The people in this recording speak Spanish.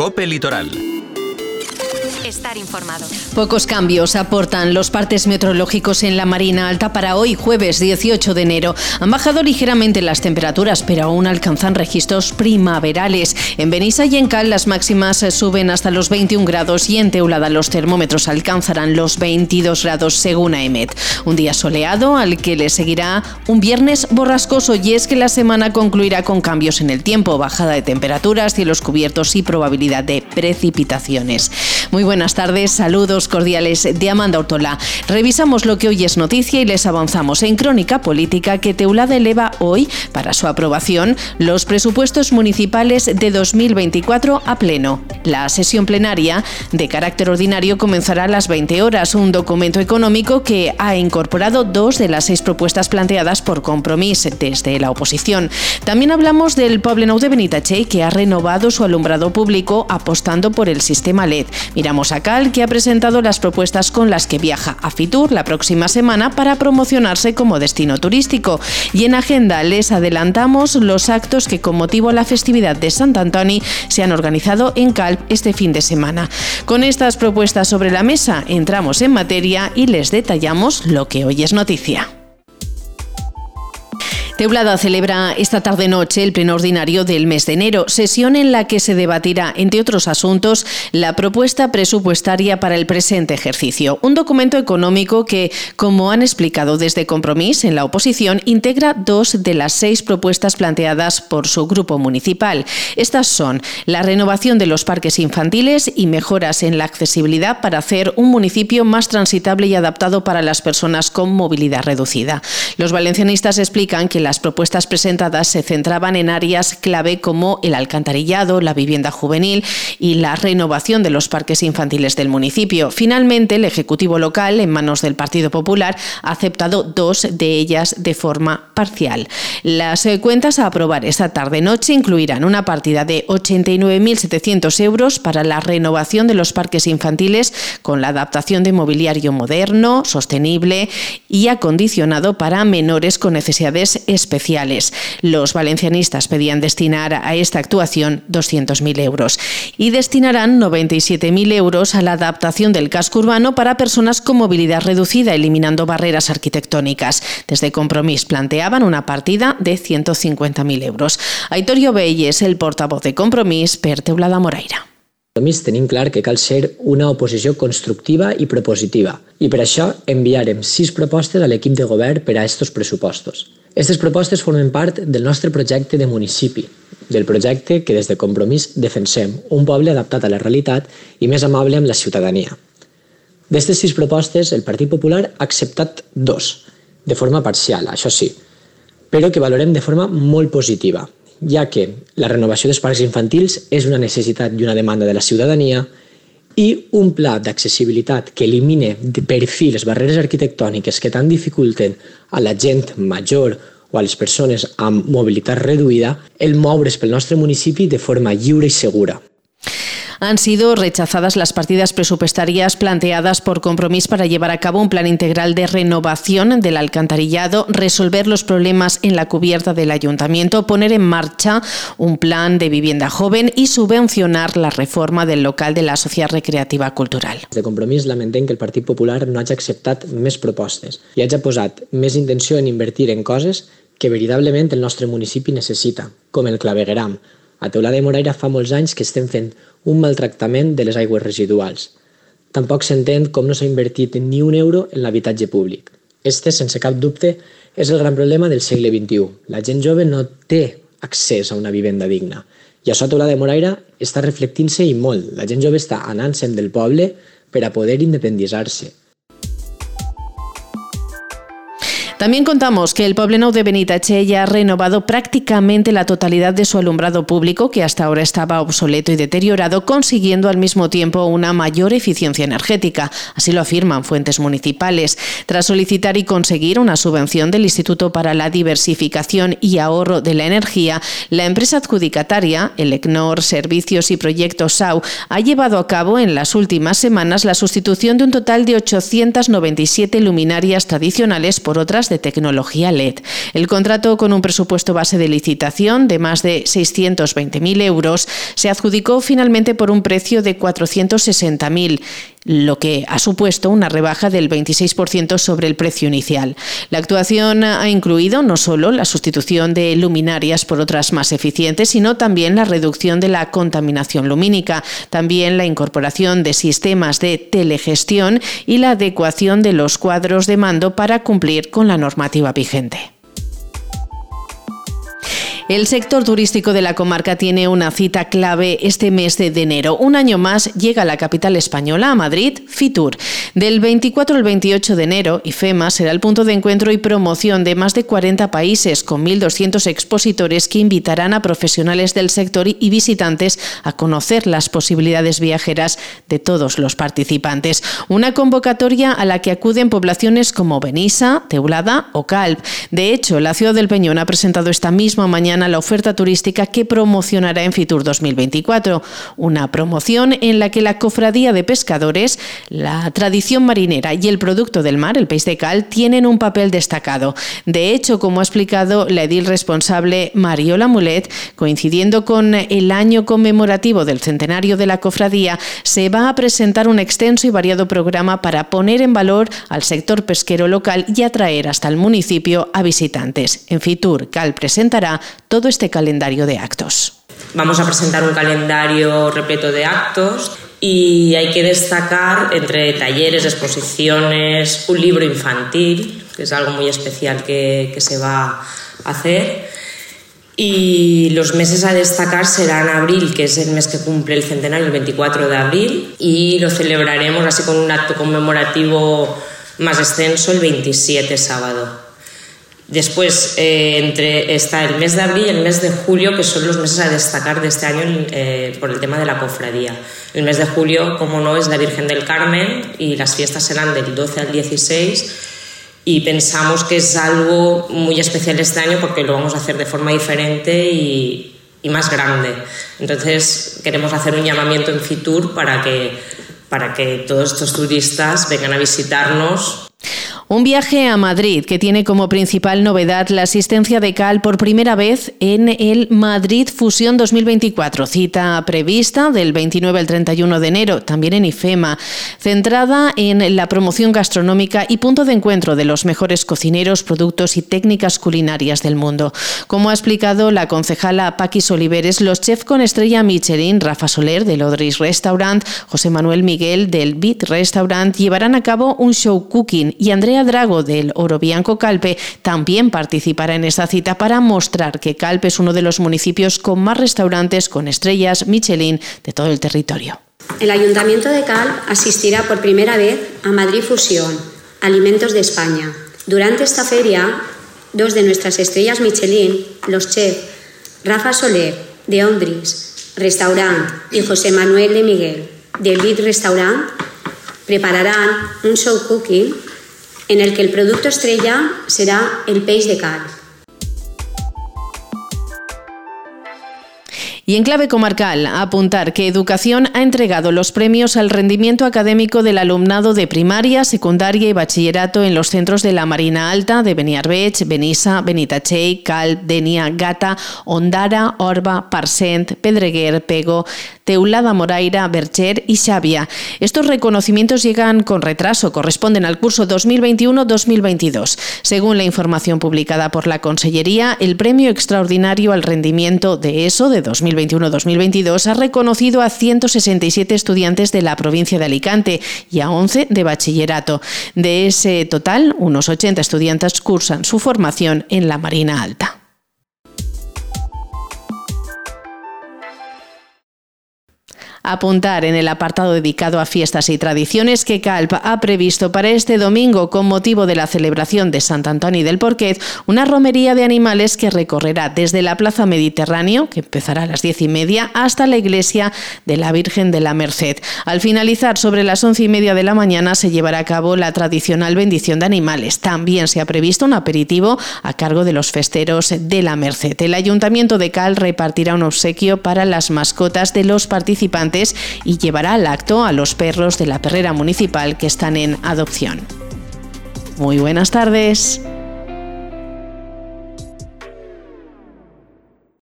Cope Litoral estar informado. Pocos cambios aportan los partes meteorológicos en la Marina Alta para hoy, jueves 18 de enero. Han bajado ligeramente las temperaturas, pero aún alcanzan registros primaverales. En Benissa y en Cal las máximas suben hasta los 21 grados y en Teulada los termómetros alcanzarán los 22 grados según AEMET. Un día soleado al que le seguirá un viernes borrascoso y es que la semana concluirá con cambios en el tiempo, bajada de temperaturas, cielos cubiertos y probabilidad de precipitaciones. Muy buenas tardes, saludos cordiales de Amanda Ortola. Revisamos lo que hoy es noticia y les avanzamos en Crónica Política que Teulada eleva hoy, para su aprobación, los presupuestos municipales de 2024 a pleno. La sesión plenaria, de carácter ordinario, comenzará a las 20 horas, un documento económico que ha incorporado dos de las seis propuestas planteadas por compromiso desde la oposición. También hablamos del Poblenou de Benitache, que ha renovado su alumbrado público apostando por el sistema LED. Miramos a Cal, que ha presentado las propuestas con las que viaja a Fitur la próxima semana para promocionarse como destino turístico. Y en agenda les adelantamos los actos que con motivo a la festividad de Sant Antoni se han organizado en Cal este fin de semana. Con estas propuestas sobre la mesa entramos en materia y les detallamos lo que hoy es noticia. Teulada celebra esta tarde-noche el pleno ordinario del mes de enero, sesión en la que se debatirá, entre otros asuntos, la propuesta presupuestaria para el presente ejercicio. Un documento económico que, como han explicado desde Compromís en la oposición, integra dos de las seis propuestas planteadas por su grupo municipal. Estas son la renovación de los parques infantiles y mejoras en la accesibilidad para hacer un municipio más transitable y adaptado para las personas con movilidad reducida. Los valencianistas explican que la las propuestas presentadas se centraban en áreas clave como el alcantarillado, la vivienda juvenil y la renovación de los parques infantiles del municipio. Finalmente, el Ejecutivo local, en manos del Partido Popular, ha aceptado dos de ellas de forma parcial. Las eh, cuentas a aprobar esta tarde-noche incluirán una partida de 89.700 euros para la renovación de los parques infantiles con la adaptación de mobiliario moderno, sostenible y acondicionado para menores con necesidades especiales especiales. Los valencianistas pedían destinar a esta actuación 200.000 euros y destinarán 97.000 euros a la adaptación del casco urbano para personas con movilidad reducida, eliminando barreras arquitectónicas. Desde Compromís planteaban una partida de 150.000 euros. Aitorio Bell es el portavoz de Compromís per Teulada Moraira. Compromís tenim clar que cal ser una oposició constructiva i propositiva i per això enviarem sis propostes a l'equip de govern per a aquests pressupostos. Aquestes propostes formen part del nostre projecte de municipi, del projecte que des de Compromís defensem, un poble adaptat a la realitat i més amable amb la ciutadania. D'aquestes sis propostes, el Partit Popular ha acceptat dos, de forma parcial, això sí, però que valorem de forma molt positiva, ja que la renovació dels parcs infantils és una necessitat i una demanda de la ciutadania i un pla d'accessibilitat que elimine per fi les barreres arquitectòniques que tant dificulten a la gent major o a les persones amb mobilitat reduïda el moure's pel nostre municipi de forma lliure i segura. Han sido rechazadas las partidas presupuestarias planteadas por Compromís para llevar a cabo un plan integral de renovación del alcantarillado, resolver los problemas en la cubierta del ayuntamiento, poner en marcha un plan de vivienda joven y subvencionar la reforma del local de la Sociedad Recreativa Cultural. De Compromís lamentem que el Partit Popular no hagi acceptat més propostes i hagi posat més intenció en invertir en coses que veritablement el nostre municipi necessita, com el clavegueram, a Teulada de Moraira fa molts anys que estem fent un maltractament de les aigües residuals. Tampoc s'entén com no s'ha invertit ni un euro en l'habitatge públic. Este, sense cap dubte, és el gran problema del segle XXI. La gent jove no té accés a una vivenda digna. I això a Teulada de Moraira està reflectint-se i molt. La gent jove està anant-se'n del poble per a poder independitzar-se. También contamos que el Poblenou de Benitache ha renovado prácticamente la totalidad de su alumbrado público, que hasta ahora estaba obsoleto y deteriorado, consiguiendo al mismo tiempo una mayor eficiencia energética. Así lo afirman fuentes municipales. Tras solicitar y conseguir una subvención del Instituto para la Diversificación y Ahorro de la Energía, la empresa adjudicataria, el ECNOR Servicios y Proyectos SAU, ha llevado a cabo en las últimas semanas la sustitución de un total de 897 luminarias tradicionales por otras de tecnología LED. El contrato con un presupuesto base de licitación de más de 620.000 euros se adjudicó finalmente por un precio de 460.000 lo que ha supuesto una rebaja del 26% sobre el precio inicial. La actuación ha incluido no solo la sustitución de luminarias por otras más eficientes, sino también la reducción de la contaminación lumínica, también la incorporación de sistemas de telegestión y la adecuación de los cuadros de mando para cumplir con la normativa vigente. El sector turístico de la comarca tiene una cita clave este mes de enero. Un año más llega a la capital española, a Madrid, Fitur. Del 24 al 28 de enero, IFEMA será el punto de encuentro y promoción de más de 40 países, con 1.200 expositores que invitarán a profesionales del sector y visitantes a conocer las posibilidades viajeras de todos los participantes. Una convocatoria a la que acuden poblaciones como Benissa, Teulada o Calp. De hecho, la ciudad del Peñón ha presentado esta misma mañana la oferta turística que promocionará en Fitur 2024. Una promoción en la que la cofradía de pescadores, la tradición marinera y el producto del mar, el pez de cal, tienen un papel destacado. De hecho, como ha explicado la edil responsable Mariola Mulet, coincidiendo con el año conmemorativo del centenario de la cofradía, se va a presentar un extenso y variado programa para poner en valor al sector pesquero local y atraer hasta el municipio a visitantes. En Fitur, Cal presentará todo este calendario de actos. Vamos a presentar un calendario repleto de actos y hay que destacar entre talleres, exposiciones, un libro infantil, que es algo muy especial que, que se va a hacer. Y los meses a destacar serán abril, que es el mes que cumple el centenario, el 24 de abril, y lo celebraremos así con un acto conmemorativo más extenso el 27 sábado. Después eh, entre, está el mes de abril y el mes de julio, que son los meses a destacar de este año eh, por el tema de la cofradía. El mes de julio, como no, es la Virgen del Carmen y las fiestas serán del 12 al 16 y pensamos que es algo muy especial este año porque lo vamos a hacer de forma diferente y, y más grande. Entonces queremos hacer un llamamiento en Fitur para que, para que todos estos turistas vengan a visitarnos un viaje a Madrid que tiene como principal novedad la asistencia de Cal por primera vez en el Madrid Fusión 2024, cita prevista del 29 al 31 de enero, también en IFEMA, centrada en la promoción gastronómica y punto de encuentro de los mejores cocineros, productos y técnicas culinarias del mundo. Como ha explicado la concejala Paquis Oliveres, los chefs con estrella Michelin, Rafa Soler del Odris Restaurant, José Manuel Miguel del Beat Restaurant, llevarán a cabo un show cooking y Andrea Drago del Oro Bianco Calpe también participará en esta cita para mostrar que Calpe es uno de los municipios con más restaurantes con estrellas Michelin de todo el territorio. El Ayuntamiento de Calpe asistirá por primera vez a Madrid Fusión, Alimentos de España. Durante esta feria, dos de nuestras estrellas Michelin, los chefs Rafa Soler, de Ondris, Restaurant, y José Manuel de Miguel, del Lead Restaurant, prepararán un show cooking en el que el producto estrella será el peix de cal. Y en clave comarcal, apuntar que Educación ha entregado los premios al rendimiento académico del alumnado de primaria, secundaria y bachillerato en los centros de la Marina Alta de Beniarbech, Benissa, Benitachey, Cal, Denia, Gata, Ondara, Orba, Parsent, Pedreguer, Pego, Teulada Moraira, Bercher y Xavia. Estos reconocimientos llegan con retraso, corresponden al curso 2021-2022. Según la información publicada por la Consellería, el premio extraordinario al rendimiento de ESO de 2021-2022 ha reconocido a 167 estudiantes de la provincia de Alicante y a 11 de bachillerato. De ese total, unos 80 estudiantes cursan su formación en la Marina Alta. Apuntar en el apartado dedicado a fiestas y tradiciones que CALP ha previsto para este domingo con motivo de la celebración de Sant Antoni del Porquet una romería de animales que recorrerá desde la Plaza Mediterráneo, que empezará a las diez y media, hasta la iglesia de la Virgen de la Merced. Al finalizar sobre las once y media de la mañana se llevará a cabo la tradicional bendición de animales. También se ha previsto un aperitivo a cargo de los festeros de la Merced. El Ayuntamiento de Cal repartirá un obsequio para las mascotas de los participantes y llevará al acto a los perros de la perrera municipal que están en adopción. Muy buenas tardes.